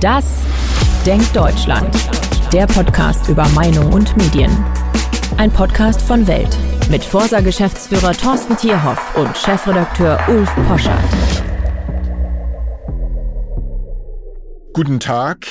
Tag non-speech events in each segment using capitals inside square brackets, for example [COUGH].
Das Denkt Deutschland. Der Podcast über Meinung und Medien. Ein Podcast von Welt mit Forsa-Geschäftsführer Thorsten Tierhoff und Chefredakteur Ulf Poschardt. Guten Tag,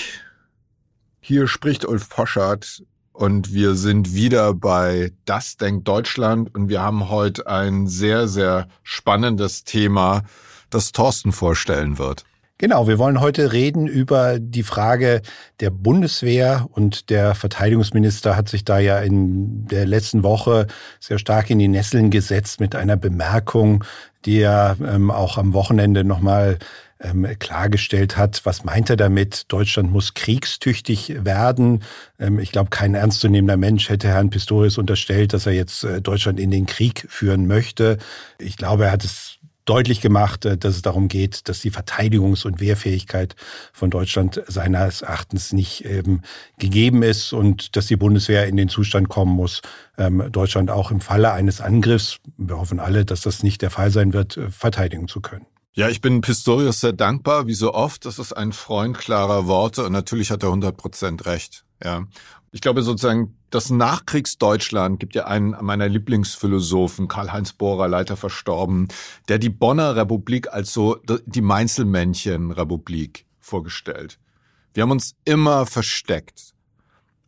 hier spricht Ulf Poschardt und wir sind wieder bei Das Denkt Deutschland und wir haben heute ein sehr, sehr spannendes Thema, das Thorsten vorstellen wird. Genau, wir wollen heute reden über die Frage der Bundeswehr und der Verteidigungsminister hat sich da ja in der letzten Woche sehr stark in die Nesseln gesetzt mit einer Bemerkung, die er ähm, auch am Wochenende nochmal ähm, klargestellt hat. Was meint er damit? Deutschland muss kriegstüchtig werden. Ähm, ich glaube, kein ernstzunehmender Mensch hätte Herrn Pistorius unterstellt, dass er jetzt äh, Deutschland in den Krieg führen möchte. Ich glaube, er hat es deutlich gemacht, äh, dass es darum geht, dass die Verteidigungs- und Wehrfähigkeit von Deutschland seines Erachtens nicht eben gegeben ist und dass die Bundeswehr in den Zustand kommen muss, ähm, Deutschland auch im Falle eines Angriffs, wir hoffen alle, dass das nicht der Fall sein wird, äh, verteidigen zu können. Ja, ich bin Pistorius sehr dankbar, wie so oft. Das ist ein Freund klarer Worte und natürlich hat er 100 Prozent recht. Ja. Ich glaube sozusagen, das Nachkriegsdeutschland gibt ja einen meiner Lieblingsphilosophen, Karl-Heinz Bohrer, leider verstorben, der die Bonner Republik als so die Meinzelmännchen-Republik vorgestellt. Wir haben uns immer versteckt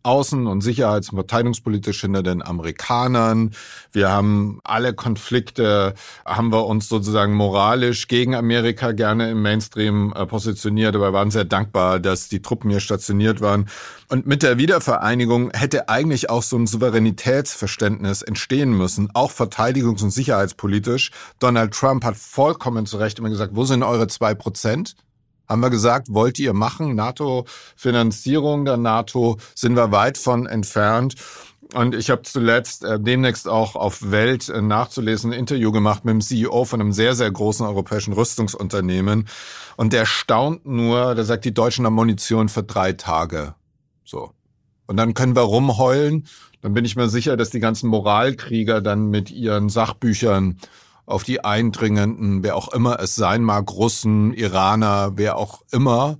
außen- und sicherheits- und verteidigungspolitisch hinter den Amerikanern. Wir haben alle Konflikte, haben wir uns sozusagen moralisch gegen Amerika gerne im Mainstream äh, positioniert, aber wir waren sehr dankbar, dass die Truppen hier stationiert waren. Und mit der Wiedervereinigung hätte eigentlich auch so ein Souveränitätsverständnis entstehen müssen, auch verteidigungs- und sicherheitspolitisch. Donald Trump hat vollkommen zu Recht immer gesagt, wo sind eure zwei Prozent? Haben wir gesagt, wollt ihr machen? NATO-Finanzierung der NATO sind wir weit von entfernt. Und ich habe zuletzt äh, demnächst auch auf Welt äh, nachzulesen ein Interview gemacht mit dem CEO von einem sehr, sehr großen europäischen Rüstungsunternehmen. Und der staunt nur, der sagt, die Deutschen haben Munition für drei Tage. So. Und dann können wir rumheulen. Dann bin ich mir sicher, dass die ganzen Moralkrieger dann mit ihren Sachbüchern auf die Eindringenden, wer auch immer es sein mag, Russen, Iraner, wer auch immer,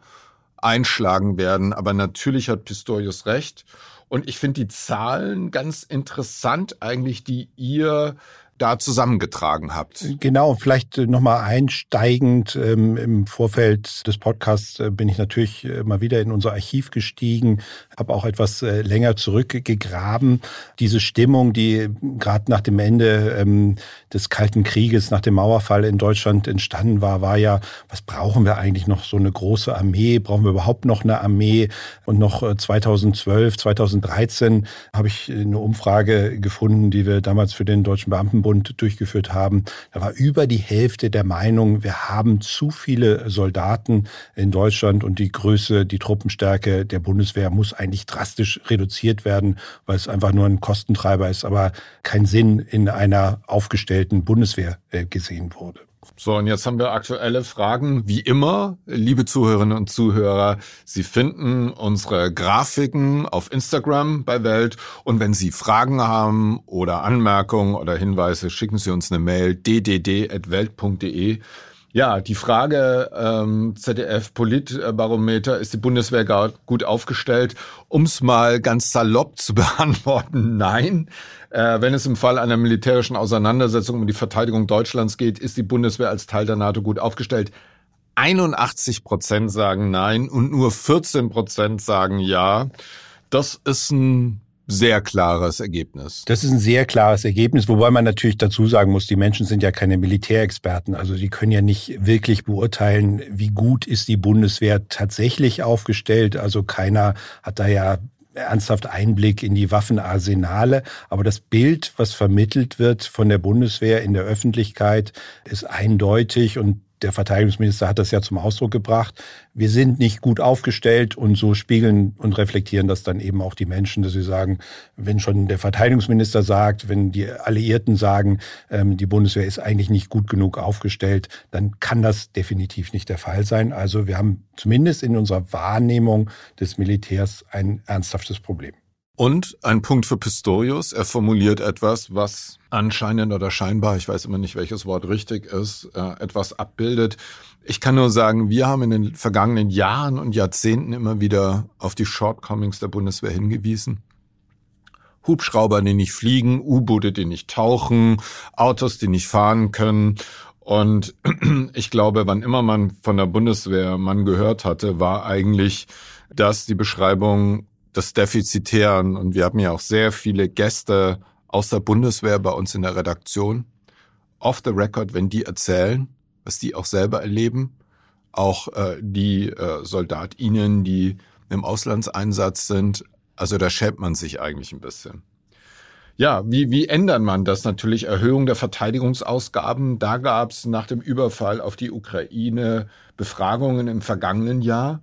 einschlagen werden. Aber natürlich hat Pistorius recht. Und ich finde die Zahlen ganz interessant eigentlich, die ihr da zusammengetragen habt. Genau, vielleicht nochmal einsteigend. Ähm, Im Vorfeld des Podcasts äh, bin ich natürlich äh, mal wieder in unser Archiv gestiegen, habe auch etwas äh, länger zurückgegraben. Diese Stimmung, die gerade nach dem Ende ähm, des Kalten Krieges, nach dem Mauerfall in Deutschland entstanden war, war ja, was brauchen wir eigentlich noch so eine große Armee? Brauchen wir überhaupt noch eine Armee? Und noch 2012, 2013 habe ich eine Umfrage gefunden, die wir damals für den Deutschen Beamtenbund Bund durchgeführt haben, da war über die Hälfte der Meinung, wir haben zu viele Soldaten in Deutschland und die Größe, die Truppenstärke der Bundeswehr muss eigentlich drastisch reduziert werden, weil es einfach nur ein Kostentreiber ist, aber kein Sinn in einer aufgestellten Bundeswehr äh, gesehen wurde. So, und jetzt haben wir aktuelle Fragen. Wie immer, liebe Zuhörerinnen und Zuhörer, Sie finden unsere Grafiken auf Instagram bei Welt. Und wenn Sie Fragen haben oder Anmerkungen oder Hinweise, schicken Sie uns eine Mail ddd.welt.de. Ja, die Frage ähm, ZDF Politbarometer, ist die Bundeswehr gar gut aufgestellt? Um es mal ganz salopp [LAUGHS] zu beantworten, nein. Äh, wenn es im Fall einer militärischen Auseinandersetzung um die Verteidigung Deutschlands geht, ist die Bundeswehr als Teil der NATO gut aufgestellt. 81 Prozent sagen nein und nur 14 Prozent sagen ja. Das ist ein sehr klares Ergebnis. Das ist ein sehr klares Ergebnis, wobei man natürlich dazu sagen muss, die Menschen sind ja keine Militärexperten. Also die können ja nicht wirklich beurteilen, wie gut ist die Bundeswehr tatsächlich aufgestellt. Also keiner hat da ja ernsthaft Einblick in die Waffenarsenale. Aber das Bild, was vermittelt wird von der Bundeswehr in der Öffentlichkeit, ist eindeutig und der Verteidigungsminister hat das ja zum Ausdruck gebracht. Wir sind nicht gut aufgestellt und so spiegeln und reflektieren das dann eben auch die Menschen, dass sie sagen, wenn schon der Verteidigungsminister sagt, wenn die Alliierten sagen, ähm, die Bundeswehr ist eigentlich nicht gut genug aufgestellt, dann kann das definitiv nicht der Fall sein. Also wir haben zumindest in unserer Wahrnehmung des Militärs ein ernsthaftes Problem. Und ein Punkt für Pistorius. Er formuliert etwas, was anscheinend oder scheinbar, ich weiß immer nicht, welches Wort richtig ist, äh, etwas abbildet. Ich kann nur sagen, wir haben in den vergangenen Jahren und Jahrzehnten immer wieder auf die Shortcomings der Bundeswehr hingewiesen. Hubschrauber, die nicht fliegen, U-Boote, die nicht tauchen, Autos, die nicht fahren können. Und [CLEARS THROAT] ich glaube, wann immer man von der Bundeswehr man gehört hatte, war eigentlich das die Beschreibung des Defizitären. Und wir haben ja auch sehr viele Gäste aus der Bundeswehr bei uns in der Redaktion. Off the record, wenn die erzählen, was die auch selber erleben, auch äh, die äh, SoldatInnen, die im Auslandseinsatz sind. Also da schämt man sich eigentlich ein bisschen. Ja, wie, wie ändert man das? Natürlich Erhöhung der Verteidigungsausgaben. Da gab es nach dem Überfall auf die Ukraine Befragungen im vergangenen Jahr.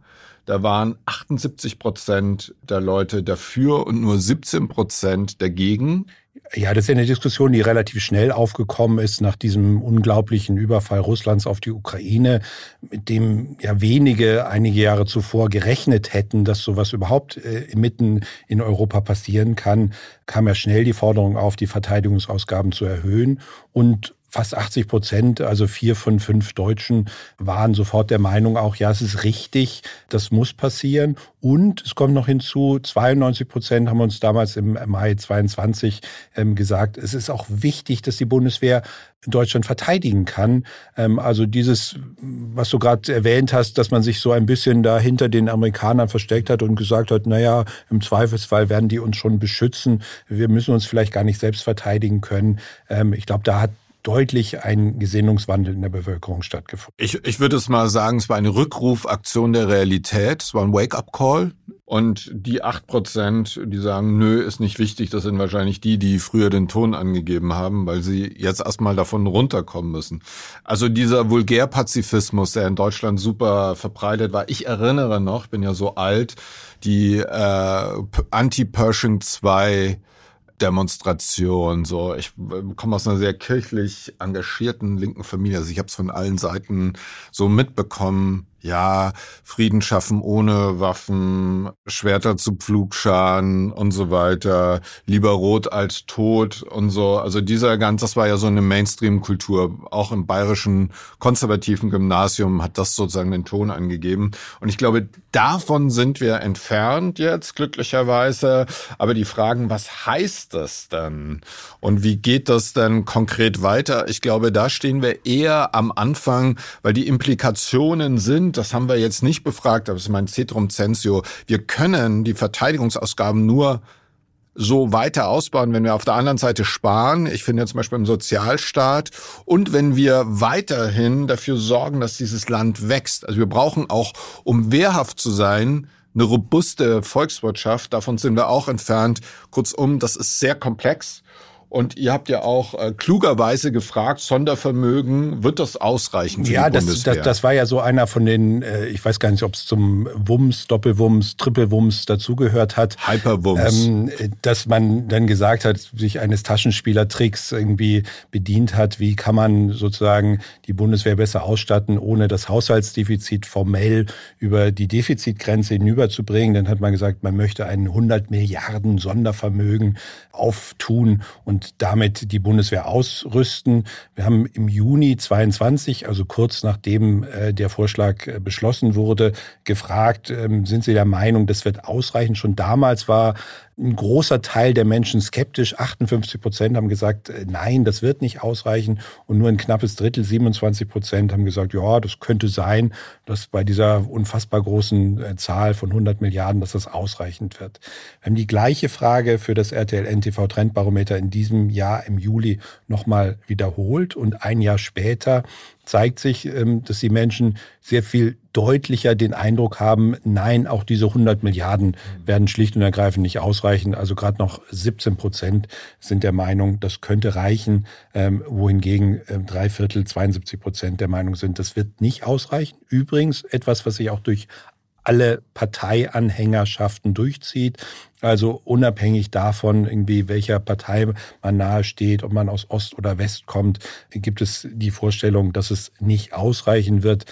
Da waren 78 Prozent der Leute dafür und nur 17 Prozent dagegen. Ja, das ist eine Diskussion, die relativ schnell aufgekommen ist nach diesem unglaublichen Überfall Russlands auf die Ukraine, mit dem ja wenige einige Jahre zuvor gerechnet hätten, dass sowas überhaupt äh, mitten in Europa passieren kann, kam ja schnell die Forderung auf, die Verteidigungsausgaben zu erhöhen. Und fast 80 Prozent, also vier von fünf Deutschen, waren sofort der Meinung auch, ja, es ist richtig, das muss passieren. Und es kommt noch hinzu, 92 Prozent haben uns damals im Mai 22 ähm, gesagt, es ist auch wichtig, dass die Bundeswehr Deutschland verteidigen kann. Ähm, also dieses, was du gerade erwähnt hast, dass man sich so ein bisschen da hinter den Amerikanern versteckt hat und gesagt hat, naja, im Zweifelsfall werden die uns schon beschützen. Wir müssen uns vielleicht gar nicht selbst verteidigen können. Ähm, ich glaube, da hat deutlich ein Gesinnungswandel in der Bevölkerung stattgefunden. Ich, ich würde es mal sagen, es war eine Rückrufaktion der Realität, es war ein Wake-up-Call. Und die acht Prozent, die sagen, nö, ist nicht wichtig, das sind wahrscheinlich die, die früher den Ton angegeben haben, weil sie jetzt erstmal davon runterkommen müssen. Also dieser Vulgärpazifismus, der in Deutschland super verbreitet war. Ich erinnere noch, bin ja so alt, die äh, Anti-Pershing 2 Demonstration. So, ich äh, komme aus einer sehr kirchlich engagierten linken Familie. Also ich habe es von allen Seiten so mitbekommen ja, Frieden schaffen ohne Waffen, Schwerter zu Pflugscharen und so weiter, lieber rot als tot und so. Also dieser ganz, das war ja so eine Mainstream-Kultur. Auch im bayerischen konservativen Gymnasium hat das sozusagen den Ton angegeben. Und ich glaube, davon sind wir entfernt jetzt, glücklicherweise. Aber die Fragen, was heißt das denn? Und wie geht das denn konkret weiter? Ich glaube, da stehen wir eher am Anfang, weil die Implikationen sind, sind, das haben wir jetzt nicht befragt, aber das ist mein Cetrum Censio, wir können die Verteidigungsausgaben nur so weiter ausbauen, wenn wir auf der anderen Seite sparen. Ich finde zum Beispiel im Sozialstaat und wenn wir weiterhin dafür sorgen, dass dieses Land wächst. Also wir brauchen auch, um wehrhaft zu sein, eine robuste Volkswirtschaft. Davon sind wir auch entfernt. Kurzum, das ist sehr komplex. Und ihr habt ja auch äh, klugerweise gefragt, Sondervermögen, wird das ausreichen für ja, die das, Bundeswehr? das, das war ja so einer von den, äh, ich weiß gar nicht, ob es zum Wumms, Doppelwumms, Trippelwumms dazugehört hat. Hyperwumms. Ähm, dass man dann gesagt hat, sich eines Taschenspielertricks irgendwie bedient hat, wie kann man sozusagen die Bundeswehr besser ausstatten, ohne das Haushaltsdefizit formell über die Defizitgrenze hinüberzubringen. Dann hat man gesagt, man möchte ein 100 Milliarden Sondervermögen auftun und und damit die Bundeswehr ausrüsten. Wir haben im Juni 22, also kurz nachdem äh, der Vorschlag äh, beschlossen wurde, gefragt, ähm, sind Sie der Meinung, das wird ausreichen? Schon damals war ein großer Teil der Menschen skeptisch. 58 Prozent haben gesagt, äh, nein, das wird nicht ausreichen. Und nur ein knappes Drittel, 27 Prozent, haben gesagt, ja, das könnte sein, dass bei dieser unfassbar großen äh, Zahl von 100 Milliarden, dass das ausreichend wird. Wir haben die gleiche Frage für das RTL NTV Trendbarometer in diesem Jahr im Juli nochmal wiederholt. Und ein Jahr später zeigt sich, ähm, dass die Menschen sehr viel deutlicher den Eindruck haben, nein, auch diese 100 Milliarden werden schlicht und ergreifend nicht ausreichen. Also gerade noch 17 Prozent sind der Meinung, das könnte reichen, ähm, wohingegen ähm, drei Viertel, 72 Prozent der Meinung sind, das wird nicht ausreichen. Übrigens etwas, was sich auch durch alle Parteianhängerschaften durchzieht. Also unabhängig davon, irgendwie welcher Partei man nahe steht, ob man aus Ost oder West kommt, gibt es die Vorstellung, dass es nicht ausreichen wird.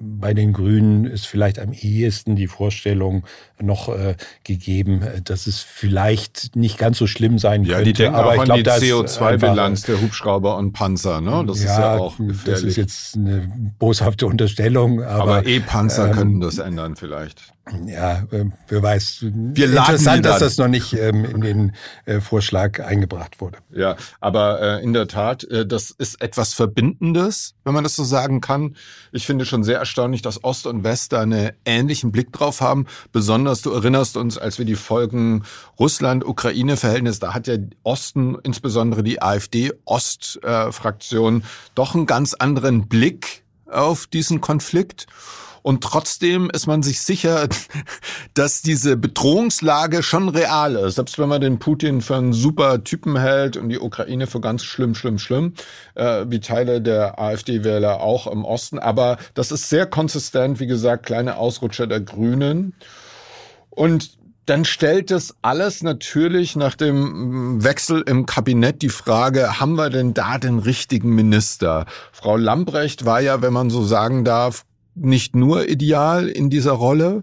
Bei den Grünen ist vielleicht am ehesten die Vorstellung noch äh, gegeben, dass es vielleicht nicht ganz so schlimm sein ja, könnte. Die denken aber auch ich glaub, an die CO2-Bilanz der Hubschrauber und Panzer. Ne? Das ja, ist ja auch gefährlich. Das ist jetzt eine boshafte Unterstellung. Aber, aber E-Panzer ähm, könnten das ändern vielleicht. Ja, äh, wer weiß. Wir Interessant, dass das noch nicht ähm, in den äh, Vorschlag eingebracht wurde. Ja, aber äh, in der Tat, äh, das ist etwas Verbindendes, wenn man das so sagen kann. Ich finde schon sehr erstaunlich, dass Ost und West da einen ähnlichen Blick drauf haben. Besonders, du erinnerst uns, als wir die Folgen Russland-Ukraine-Verhältnis, da hat ja Osten, insbesondere die AfD-Ost-Fraktion, äh, doch einen ganz anderen Blick auf diesen Konflikt. Und trotzdem ist man sich sicher, [LAUGHS] dass diese Bedrohungslage schon real ist. Selbst wenn man den Putin für einen super Typen hält und die Ukraine für ganz schlimm, schlimm, schlimm, äh, wie Teile der AfD-Wähler auch im Osten. Aber das ist sehr konsistent, wie gesagt, kleine Ausrutscher der Grünen. Und dann stellt es alles natürlich nach dem Wechsel im Kabinett die Frage, haben wir denn da den richtigen Minister? Frau Lambrecht war ja, wenn man so sagen darf, nicht nur ideal in dieser Rolle.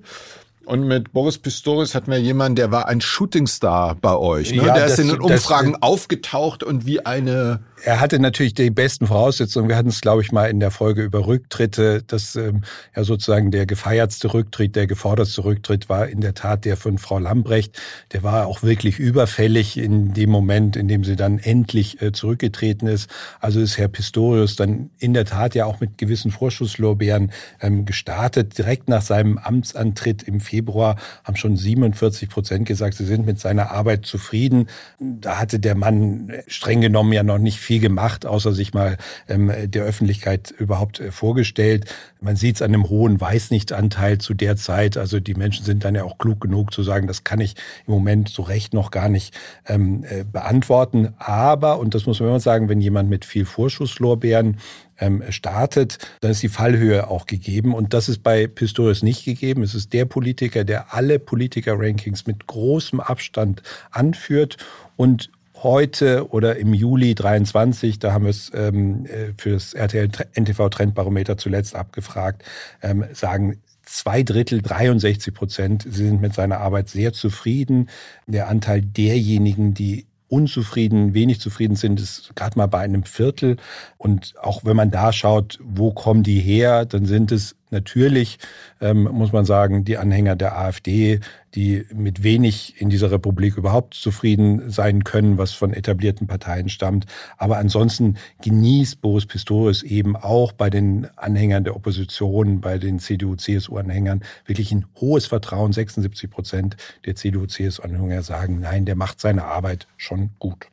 Und mit Boris Pistorius hatten wir jemanden, der war ein Shootingstar bei euch. Ne? Ja, der ist in den Umfragen das, aufgetaucht und wie eine er hatte natürlich die besten Voraussetzungen. Wir hatten es, glaube ich, mal in der Folge über Rücktritte, dass ähm, ja sozusagen der gefeiertste Rücktritt, der gefordertste Rücktritt war in der Tat der von Frau Lambrecht. Der war auch wirklich überfällig in dem Moment, in dem sie dann endlich äh, zurückgetreten ist. Also ist Herr Pistorius dann in der Tat ja auch mit gewissen Vorschusslorbeeren ähm, gestartet. Direkt nach seinem Amtsantritt im Februar haben schon 47 Prozent gesagt, sie sind mit seiner Arbeit zufrieden. Da hatte der Mann streng genommen ja noch nicht viel gemacht, außer sich mal ähm, der Öffentlichkeit überhaupt äh, vorgestellt. Man sieht es an einem hohen Weißnichtanteil zu der Zeit. Also die Menschen sind dann ja auch klug genug zu sagen, das kann ich im Moment so recht noch gar nicht ähm, äh, beantworten. Aber, und das muss man immer sagen, wenn jemand mit viel Vorschusslorbeeren ähm, startet, dann ist die Fallhöhe auch gegeben. Und das ist bei Pistorius nicht gegeben. Es ist der Politiker, der alle Politiker-Rankings mit großem Abstand anführt und heute oder im Juli 23, da haben wir es ähm, äh, für das RTL NTV Trendbarometer zuletzt abgefragt, ähm, sagen zwei Drittel, 63 Prozent, sie sind mit seiner Arbeit sehr zufrieden. Der Anteil derjenigen, die unzufrieden, wenig zufrieden sind, ist gerade mal bei einem Viertel. Und auch wenn man da schaut, wo kommen die her, dann sind es natürlich, ähm, muss man sagen, die Anhänger der AfD, die mit wenig in dieser Republik überhaupt zufrieden sein können, was von etablierten Parteien stammt. Aber ansonsten genießt Boris Pistorius eben auch bei den Anhängern der Opposition, bei den CDU-CSU-Anhängern wirklich ein hohes Vertrauen. 76 Prozent der CDU-CSU-Anhänger sagen, nein, der macht seine Arbeit schon gut.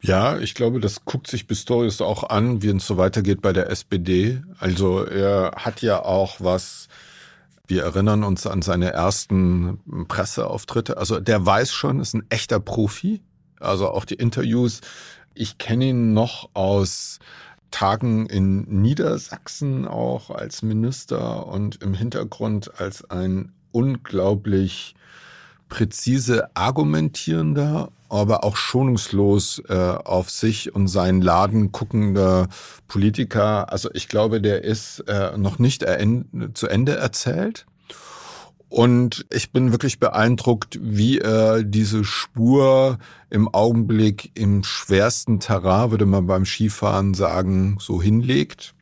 Ja, ich glaube, das guckt sich Pistorius auch an, wie es so weitergeht bei der SPD. Also er hat ja auch was, wir erinnern uns an seine ersten Presseauftritte. Also der weiß schon, ist ein echter Profi. Also auch die Interviews. Ich kenne ihn noch aus Tagen in Niedersachsen auch als Minister und im Hintergrund als ein unglaublich präzise argumentierender aber auch schonungslos äh, auf sich und seinen Laden guckender Politiker. Also ich glaube, der ist äh, noch nicht zu Ende erzählt. Und ich bin wirklich beeindruckt, wie er diese Spur im Augenblick im schwersten Terrain, würde man beim Skifahren sagen, so hinlegt.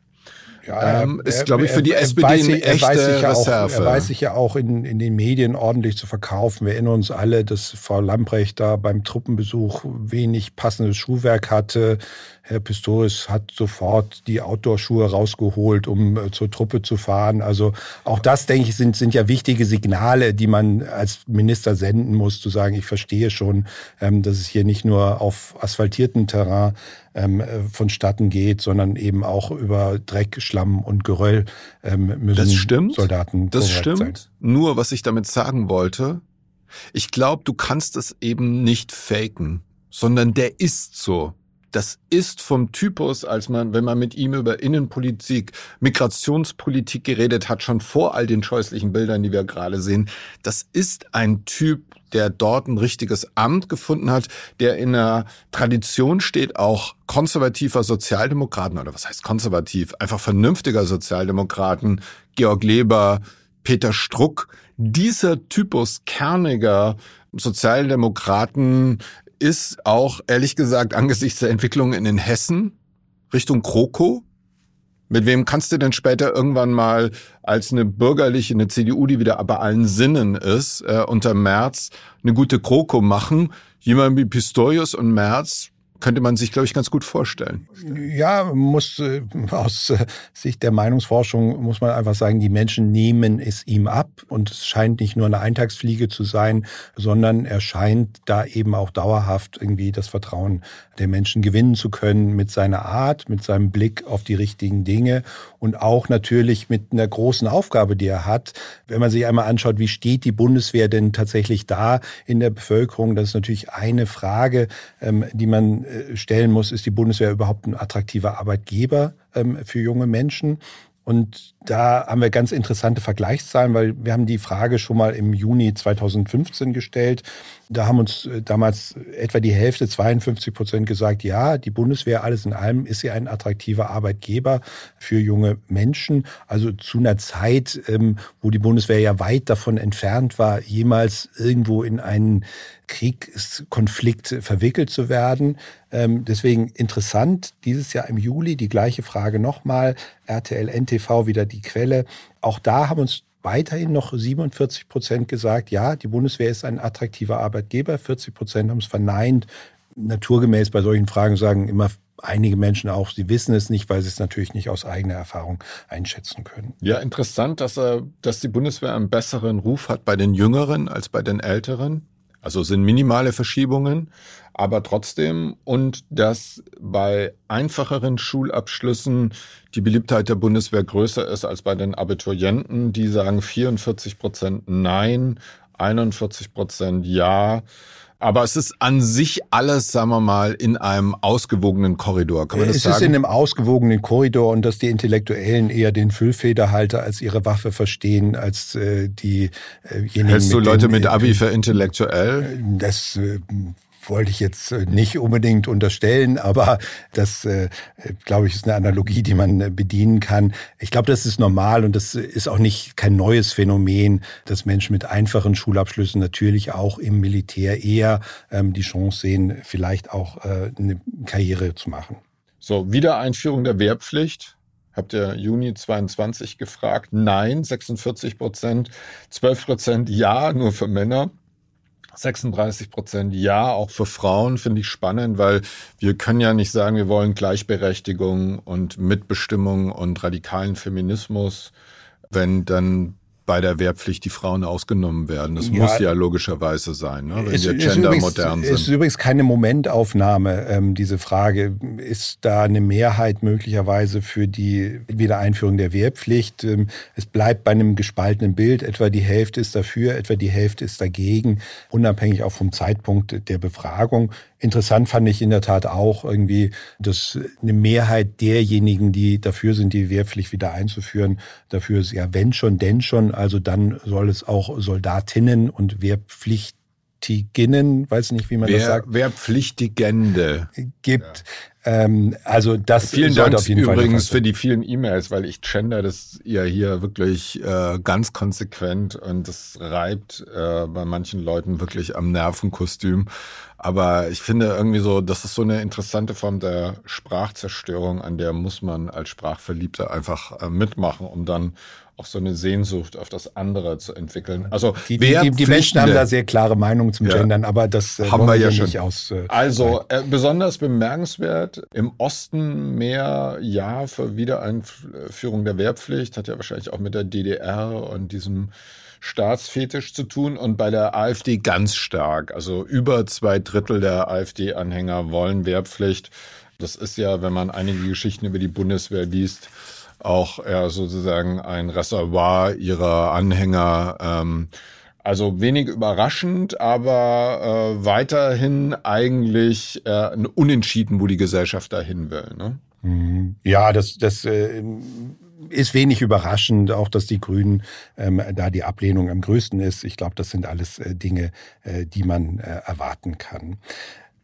Ja, ähm, ist, glaube ich, für die er, SPD eine echte ja Reserve. Auch, er weiß sich ja auch in, in den Medien ordentlich zu verkaufen. Wir erinnern uns alle, dass Frau Lamprecht da beim Truppenbesuch wenig passendes Schuhwerk hatte. Herr Pistorius hat sofort die Outdoor-Schuhe rausgeholt, um äh, zur Truppe zu fahren. Also auch das, denke ich, sind, sind ja wichtige Signale, die man als Minister senden muss, zu sagen, ich verstehe schon, ähm, dass es hier nicht nur auf asphaltierten Terrain ähm, äh, vonstatten geht, sondern eben auch über Dreck, Schlamm und Geröll ähm, müssen das stimmt, Soldaten Das stimmt. Sein. Nur, was ich damit sagen wollte, ich glaube, du kannst es eben nicht faken, sondern der ist so. Das ist vom Typus, als man, wenn man mit ihm über Innenpolitik, Migrationspolitik geredet hat, schon vor all den scheußlichen Bildern, die wir gerade sehen, das ist ein Typ, der dort ein richtiges Amt gefunden hat, der in einer Tradition steht, auch konservativer Sozialdemokraten, oder was heißt konservativ, einfach vernünftiger Sozialdemokraten, Georg Leber, Peter Struck, dieser Typus kerniger Sozialdemokraten ist auch, ehrlich gesagt, angesichts der Entwicklung in Hessen Richtung Kroko. Mit wem kannst du denn später irgendwann mal als eine bürgerliche, eine CDU, die wieder bei allen Sinnen ist, äh, unter Merz eine gute Kroko machen? Jemand wie Pistorius und Merz könnte man sich, glaube ich, ganz gut vorstellen. Ja, muss äh, aus äh, Sicht der Meinungsforschung muss man einfach sagen, die Menschen nehmen es ihm ab und es scheint nicht nur eine Eintagsfliege zu sein, sondern er scheint da eben auch dauerhaft irgendwie das Vertrauen der Menschen gewinnen zu können mit seiner Art, mit seinem Blick auf die richtigen Dinge und auch natürlich mit einer großen Aufgabe, die er hat. Wenn man sich einmal anschaut, wie steht die Bundeswehr denn tatsächlich da in der Bevölkerung, das ist natürlich eine Frage, ähm, die man stellen muss, ist die Bundeswehr überhaupt ein attraktiver Arbeitgeber ähm, für junge Menschen? Und da haben wir ganz interessante Vergleichszahlen, weil wir haben die Frage schon mal im Juni 2015 gestellt. Da haben uns äh, damals etwa die Hälfte, 52 Prozent gesagt, ja, die Bundeswehr, alles in allem, ist sie ein attraktiver Arbeitgeber für junge Menschen. Also zu einer Zeit, ähm, wo die Bundeswehr ja weit davon entfernt war, jemals irgendwo in einen Kriegskonflikt verwickelt zu werden. Ähm, deswegen interessant, dieses Jahr im Juli die gleiche Frage nochmal, RTL NTV wieder die Quelle. Auch da haben uns weiterhin noch 47 Prozent gesagt, ja, die Bundeswehr ist ein attraktiver Arbeitgeber. 40 Prozent haben es verneint. Naturgemäß bei solchen Fragen sagen immer einige Menschen auch, sie wissen es nicht, weil sie es natürlich nicht aus eigener Erfahrung einschätzen können. Ja, interessant, dass er, dass die Bundeswehr einen besseren Ruf hat bei den Jüngeren als bei den Älteren. Also sind minimale Verschiebungen, aber trotzdem und dass bei einfacheren Schulabschlüssen die Beliebtheit der Bundeswehr größer ist als bei den Abiturienten. Die sagen 44 Prozent Nein, 41 Prozent Ja. Aber es ist an sich alles, sagen wir mal, in einem ausgewogenen Korridor. Kann man das es sagen? ist in einem ausgewogenen Korridor und dass die Intellektuellen eher den Füllfederhalter als ihre Waffe verstehen, als äh, diejenigen. Hältst du Leute mit Abi für intellektuell? Das äh, wollte ich jetzt äh, nicht unbedingt unterstellen, aber das, äh, glaube ich, ist eine Analogie, die man äh, bedienen kann. Ich glaube, das ist normal und das ist auch nicht kein neues Phänomen, dass Menschen mit einfachen Schulabschlüssen natürlich auch im Militär eher ähm, die Chance sehen, vielleicht auch äh, eine Karriere zu machen. So, Wiedereinführung der Wehrpflicht. Habt ihr Juni 22 gefragt? Nein, 46 Prozent. 12 Prozent ja, nur für Männer. 36 Prozent ja, auch für Frauen finde ich spannend, weil wir können ja nicht sagen, wir wollen Gleichberechtigung und Mitbestimmung und radikalen Feminismus, wenn dann bei der Wehrpflicht die Frauen ausgenommen werden. Das ja, muss ja logischerweise sein, ne? wenn wir gendermodern sind. Es ist übrigens keine Momentaufnahme, ähm, diese Frage. Ist da eine Mehrheit möglicherweise für die Wiedereinführung der Wehrpflicht? Ähm, es bleibt bei einem gespaltenen Bild. Etwa die Hälfte ist dafür, etwa die Hälfte ist dagegen, unabhängig auch vom Zeitpunkt der Befragung. Interessant fand ich in der Tat auch irgendwie, dass eine Mehrheit derjenigen, die dafür sind, die Wehrpflicht wieder einzuführen, dafür ist ja wenn schon, denn schon. Also dann soll es auch Soldatinnen und Wehrpflicht Wehrpflichtiginnen, weiß nicht, wie man Wer, das sagt. Wehrpflichtigende. Gibt. Ja. Ähm, also das Vielen Dank auf jeden übrigens Fall für die vielen E-Mails, weil ich gender das ja hier wirklich äh, ganz konsequent und das reibt äh, bei manchen Leuten wirklich am Nervenkostüm. Aber ich finde irgendwie so, das ist so eine interessante Form der Sprachzerstörung, an der muss man als Sprachverliebter einfach äh, mitmachen, um dann auch so eine Sehnsucht auf das andere zu entwickeln. Also die, die, die, die Menschen haben da sehr klare Meinungen zum ja. Gendern, aber das äh, haben wir ja schon. Aus, äh, also äh, besonders bemerkenswert im Osten mehr Ja für Wiedereinführung der Wehrpflicht hat ja wahrscheinlich auch mit der DDR und diesem Staatsfetisch zu tun und bei der AfD ganz stark. Also über zwei Drittel der AfD-Anhänger wollen Wehrpflicht. Das ist ja, wenn man einige Geschichten über die Bundeswehr liest, auch ja, sozusagen ein Reservoir ihrer Anhänger. Ähm, Also wenig überraschend, aber äh, weiterhin eigentlich äh, unentschieden, wo die Gesellschaft dahin will. Ne? Mhm. Ja, das, das äh, ist wenig überraschend, auch dass die Grünen ähm, da die Ablehnung am größten ist. Ich glaube, das sind alles äh, Dinge, äh, die man äh, erwarten kann.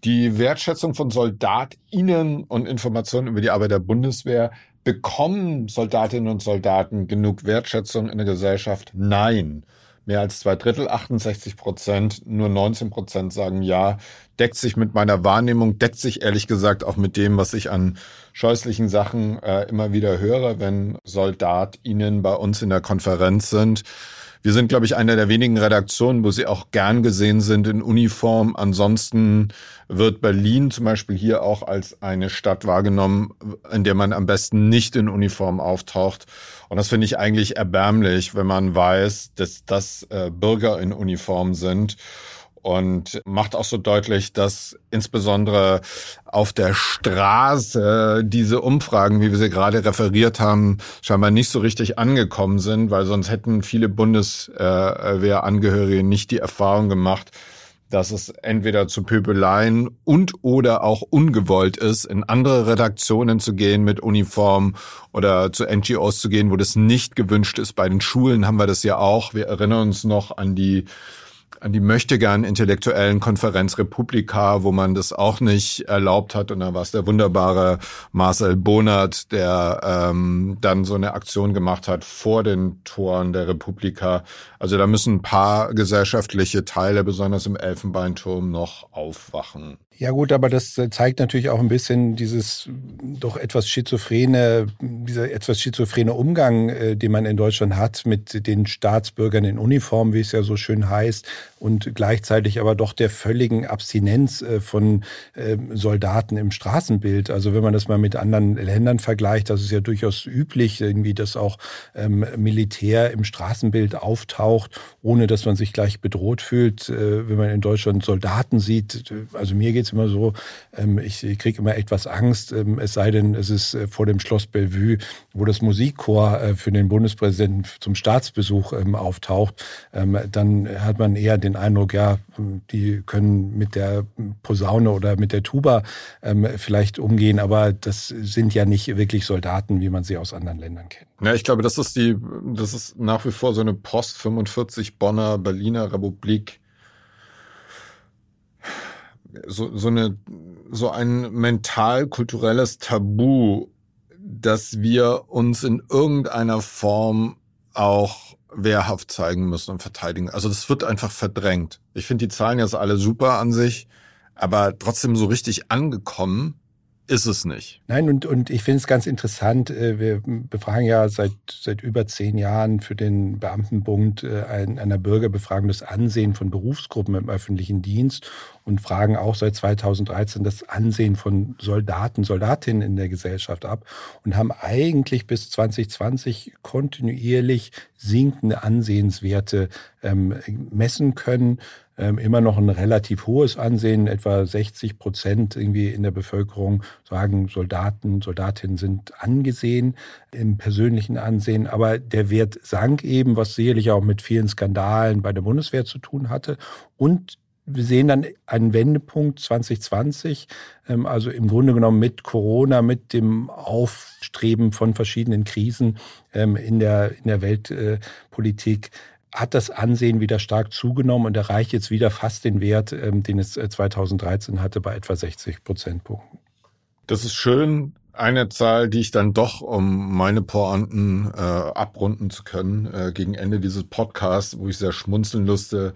Die Wertschätzung von SoldatInnen und Informationen über die Arbeit der Bundeswehr bekommen Soldatinnen und Soldaten genug Wertschätzung in der Gesellschaft? Nein. Mehr als zwei Drittel, 68 Prozent, nur 19 Prozent sagen ja. Deckt sich mit meiner Wahrnehmung, deckt sich ehrlich gesagt auch mit dem, was ich an scheußlichen Sachen äh, immer wieder höre, wenn SoldatInnen bei uns in der Konferenz sind. Wir sind, glaube ich, einer der wenigen Redaktionen, wo sie auch gern gesehen sind in Uniform. Ansonsten wird Berlin zum Beispiel hier auch als eine Stadt wahrgenommen, in der man am besten nicht in Uniform auftaucht. Und das finde ich eigentlich erbärmlich, wenn man weiß, dass das äh, Bürger in Uniform sind und macht auch so deutlich, dass insbesondere auf der Straße diese Umfragen, wie wir sie gerade referiert haben, scheinbar nicht so richtig angekommen sind, weil sonst hätten viele Bundeswehrangehörige nicht die Erfahrung gemacht, dass es entweder zu Pöbeleien und oder auch ungewollt ist, in andere Redaktionen zu gehen mit Uniform oder zu NGOs zu gehen, wo das nicht gewünscht ist. Bei den Schulen haben wir das ja auch. Wir erinnern uns noch an die an die möchte gern intellektuellen Konferenz Republika, wo man das auch nicht erlaubt hat. Und da war es der wunderbare Marcel Bonert, der ähm, dann so eine Aktion gemacht hat vor den Toren der Republika. Also da müssen ein paar gesellschaftliche Teile, besonders im Elfenbeinturm, noch aufwachen. Ja gut, aber das äh, zeigt natürlich auch ein bisschen dieses doch etwas schizophrene, dieser etwas schizophrene Umgang, äh, den man in Deutschland hat mit den Staatsbürgern in Uniform, wie es ja so schön heißt, und gleichzeitig aber doch der völligen Abstinenz äh, von ähm, Soldaten im Straßenbild. Also wenn man das mal mit anderen Ländern vergleicht, das ist ja durchaus üblich, irgendwie, dass auch ähm, Militär im Straßenbild auftaucht, ohne dass man sich gleich bedroht fühlt. Wenn man in Deutschland Soldaten sieht, also mir geht geht's immer so, ähm, ich, ich kriege immer etwas Angst, ähm, es sei denn, es ist äh, vor dem Schloss Bellevue, wo das Musikchor äh, für den Bundespräsidenten zum Staatsbesuch ähm, auftaucht, ähm, dann hat man eher den Eindruck, ja, die können mit der Posaune oder mit der Tuba ähm, vielleicht umgehen, aber das sind ja nicht wirklich Soldaten, wie man sie aus anderen Ländern kennt. Ja, ich glaube, das ist die, das ist nach wie vor so eine Post 45 Bonner Berliner Republik so, so eine, so ein mental-kulturelles Tabu, dass wir uns in irgendeiner Form auch wehrhaft zeigen müssen und verteidigen. Also das wird einfach verdrängt. Ich finde die Zahlen jetzt alle super an sich, aber trotzdem so richtig angekommen ist es nicht. Nein, und, und ich finde es ganz interessant. Äh, wir befragen ja seit, seit über zehn Jahren für den Beamtenbund äh, einer Bürgerbefragung das Ansehen von Berufsgruppen im öffentlichen Dienst und fragen auch seit 2013 das Ansehen von Soldaten, Soldatinnen in der Gesellschaft ab und haben eigentlich bis 2020 kontinuierlich sinkende Ansehenswerte ähm, messen können immer noch ein relativ hohes Ansehen. Etwa 60 Prozent irgendwie in der Bevölkerung sagen, Soldaten, Soldatinnen sind angesehen im persönlichen Ansehen. Aber der Wert sank eben, was sicherlich auch mit vielen Skandalen bei der Bundeswehr zu tun hatte. Und wir sehen dann einen Wendepunkt 2020, ähm, also im Grunde genommen mit Corona, mit dem Aufstreben von verschiedenen Krisen ähm, in der, in der Weltpolitik hat das Ansehen wieder stark zugenommen und erreicht jetzt wieder fast den Wert, ähm, den es 2013 äh, hatte, bei etwa 60 Prozentpunkten. Das ist schön. Eine Zahl, die ich dann doch, um meine Pointen äh, abrunden zu können, äh, gegen Ende dieses Podcasts, wo ich sehr schmunzeln musste,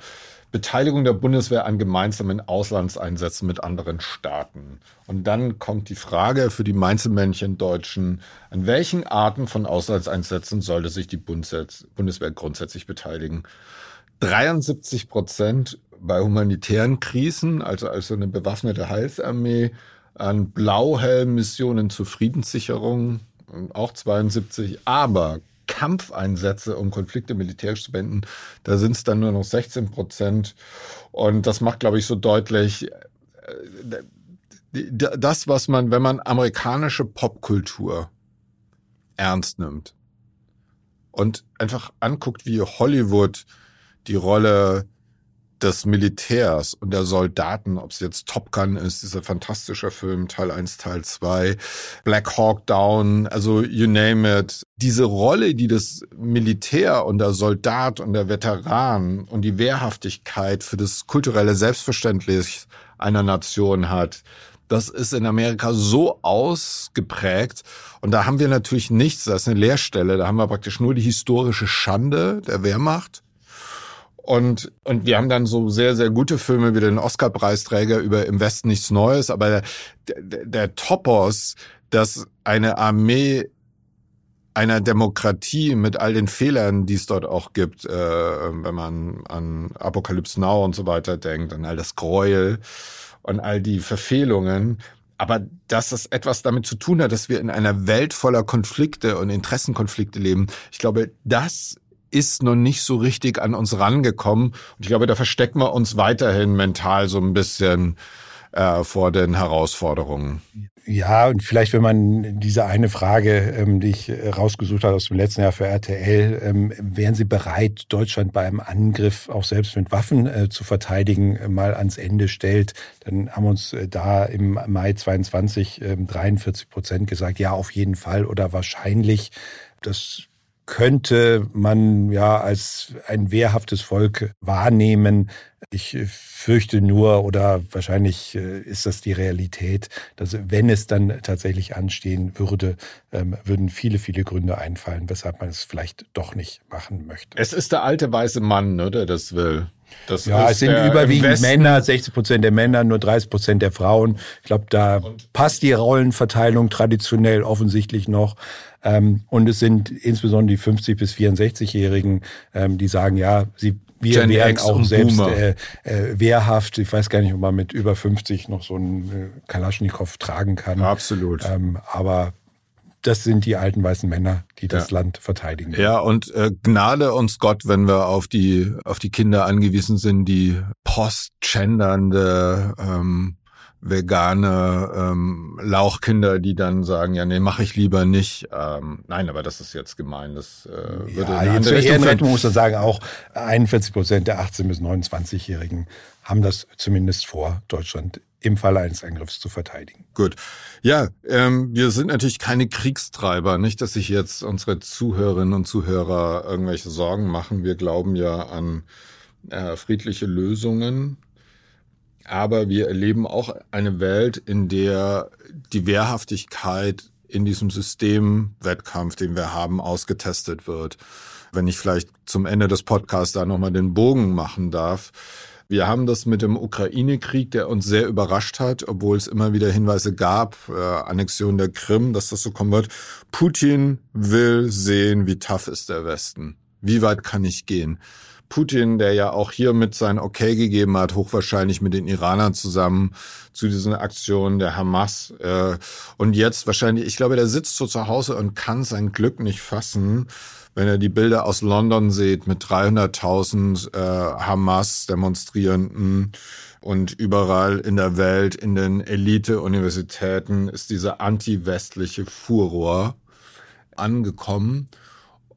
Beteiligung der Bundeswehr an gemeinsamen Auslandseinsätzen mit anderen Staaten. Und dann kommt die Frage für die Mainzelmännchen Deutschen, an welchen Arten von Auslandseinsätzen sollte sich die Bundeswehr grundsätzlich beteiligen? 73 Prozent bei humanitären Krisen, also als eine bewaffnete Heilsarmee, an Blauhelm-Missionen zur Friedenssicherung, auch 72, aber Kampfeinsätze, um Konflikte militärisch zu beenden, da sind es dann nur noch 16 Prozent. Und das macht, glaube ich, so deutlich, äh, das, was man, wenn man amerikanische Popkultur ernst nimmt und einfach anguckt, wie Hollywood die Rolle des Militärs und der Soldaten, ob es jetzt Top Gun ist, dieser fantastische Film, Teil 1, Teil 2, Black Hawk Down, also you name it. Diese Rolle, die das Militär und der Soldat und der Veteran und die Wehrhaftigkeit für das kulturelle Selbstverständnis einer Nation hat, das ist in Amerika so ausgeprägt. Und da haben wir natürlich nichts, das ist eine Leerstelle. Da haben wir praktisch nur die historische Schande der Wehrmacht und, und wir haben dann so sehr, sehr gute Filme wie den Oscar-Preisträger über Im Westen nichts Neues, aber der, der, der Topos, dass eine Armee einer Demokratie mit all den Fehlern, die es dort auch gibt, äh, wenn man an Apocalypse Now und so weiter denkt, an all das Gräuel und all die Verfehlungen, aber dass es etwas damit zu tun hat, dass wir in einer Welt voller Konflikte und Interessenkonflikte leben, ich glaube, das ist noch nicht so richtig an uns rangekommen. Und ich glaube, da verstecken wir uns weiterhin mental so ein bisschen äh, vor den Herausforderungen. Ja, und vielleicht, wenn man diese eine Frage, ähm, die ich äh, rausgesucht habe aus dem letzten Jahr für RTL, ähm, wären Sie bereit, Deutschland bei einem Angriff auch selbst mit Waffen äh, zu verteidigen, äh, mal ans Ende stellt? Dann haben uns äh, da im Mai 22 43 ähm, Prozent gesagt, ja, auf jeden Fall oder wahrscheinlich. Das könnte man ja als ein wehrhaftes Volk wahrnehmen. Ich fürchte nur, oder wahrscheinlich äh, ist das die Realität, dass wenn es dann tatsächlich anstehen würde, ähm, würden viele, viele Gründe einfallen, weshalb man es vielleicht doch nicht machen möchte. Es ist der alte weiße Mann, ne, der das will. Das ja, es sind überwiegend Männer, 60 Prozent der Männer, nur 30 Prozent der Frauen. Ich glaube, da passt die Rollenverteilung traditionell offensichtlich noch. Ähm, und es sind insbesondere die 50 bis 64-Jährigen, ähm, die sagen, ja, sie wir Gen wären X auch selbst äh, äh, wehrhaft. Ich weiß gar nicht, ob man mit über 50 noch so einen äh, Kalaschnikow tragen kann. Absolut. Ähm, aber das sind die alten weißen Männer, die das ja. Land verteidigen. Ja, und äh, Gnade uns Gott, wenn wir auf die auf die Kinder angewiesen sind, die postgendernde ähm, vegane ähm, Lauchkinder, die dann sagen, ja, nee, mache ich lieber nicht. Ähm, nein, aber das ist jetzt gemein. Das äh, würde ja, in zur Ehrenrettung muss man sagen, auch 41 Prozent der 18- bis 29-Jährigen haben das zumindest vor, Deutschland im Falle eines Angriffs zu verteidigen. Gut. Ja, ähm, wir sind natürlich keine Kriegstreiber. Nicht, dass sich jetzt unsere Zuhörerinnen und Zuhörer irgendwelche Sorgen machen. Wir glauben ja an äh, friedliche Lösungen aber wir erleben auch eine Welt, in der die Wehrhaftigkeit in diesem Systemwettkampf, den wir haben, ausgetestet wird. Wenn ich vielleicht zum Ende des Podcasts da nochmal den Bogen machen darf. Wir haben das mit dem Ukraine-Krieg, der uns sehr überrascht hat, obwohl es immer wieder Hinweise gab, äh, Annexion der Krim, dass das so kommen wird. Putin will sehen, wie tough ist der Westen. Wie weit kann ich gehen? Putin, der ja auch hier mit sein Okay gegeben hat, hochwahrscheinlich mit den Iranern zusammen zu diesen Aktionen der Hamas. Äh, und jetzt wahrscheinlich, ich glaube, der sitzt so zu Hause und kann sein Glück nicht fassen, wenn er die Bilder aus London sieht mit 300.000 äh, Hamas-Demonstrierenden und überall in der Welt, in den Elite-Universitäten ist diese anti-westliche Furor angekommen.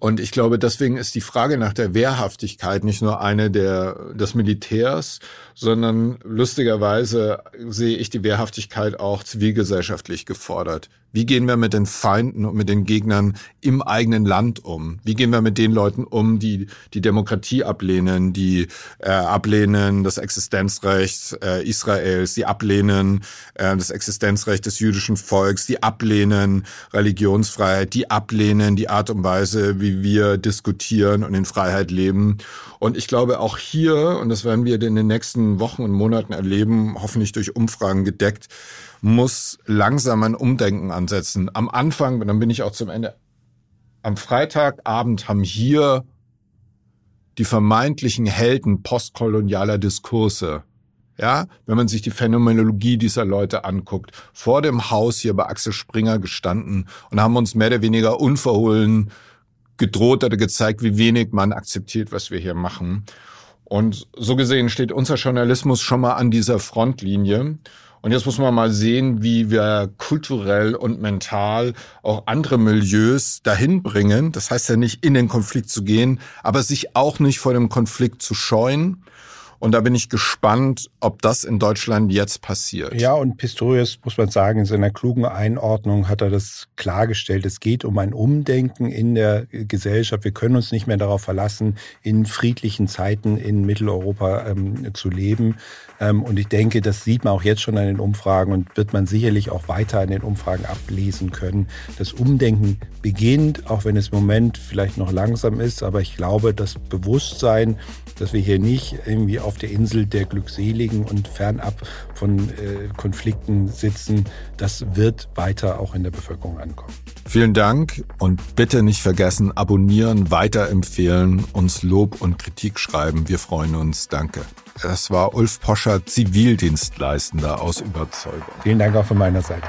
Und ich glaube, deswegen ist die Frage nach der Wehrhaftigkeit nicht nur eine der, des Militärs, sondern lustigerweise sehe ich die Wehrhaftigkeit auch zivilgesellschaftlich gefordert. Wie gehen wir mit den Feinden und mit den Gegnern im eigenen Land um? Wie gehen wir mit den Leuten um, die die Demokratie ablehnen, die äh, ablehnen das Existenzrecht äh, Israels, die ablehnen äh, das Existenzrecht des jüdischen Volks, die ablehnen Religionsfreiheit, die ablehnen die Art und Weise, wie wir diskutieren und in Freiheit leben. Und ich glaube auch hier, und das werden wir in den nächsten Wochen und Monaten erleben, hoffentlich durch Umfragen gedeckt, muss langsam ein Umdenken ansetzen. Am Anfang, dann bin ich auch zum Ende, am Freitagabend haben hier die vermeintlichen Helden postkolonialer Diskurse, ja, wenn man sich die Phänomenologie dieser Leute anguckt, vor dem Haus hier bei Axel Springer gestanden und haben uns mehr oder weniger unverhohlen gedroht oder gezeigt, wie wenig man akzeptiert, was wir hier machen. Und so gesehen steht unser Journalismus schon mal an dieser Frontlinie. Und jetzt muss man mal sehen, wie wir kulturell und mental auch andere Milieus dahin bringen. Das heißt ja nicht in den Konflikt zu gehen, aber sich auch nicht vor dem Konflikt zu scheuen und da bin ich gespannt, ob das in Deutschland jetzt passiert. Ja, und Pistorius, muss man sagen, in seiner klugen Einordnung hat er das klargestellt. Es geht um ein Umdenken in der Gesellschaft. Wir können uns nicht mehr darauf verlassen, in friedlichen Zeiten in Mitteleuropa ähm, zu leben. Ähm, und ich denke, das sieht man auch jetzt schon an den Umfragen und wird man sicherlich auch weiter an den Umfragen ablesen können. Das Umdenken beginnt, auch wenn es im Moment vielleicht noch langsam ist. Aber ich glaube, das Bewusstsein, dass wir hier nicht irgendwie auf der Insel der Glückseligen und fernab von äh, Konflikten sitzen, das wird weiter auch in der Bevölkerung ankommen. Vielen Dank und bitte nicht vergessen, abonnieren, weiterempfehlen, uns Lob und Kritik schreiben. Wir freuen uns. Danke. Das war Ulf Poscher, Zivildienstleistender aus Überzeugung. Vielen Dank auch von meiner Seite.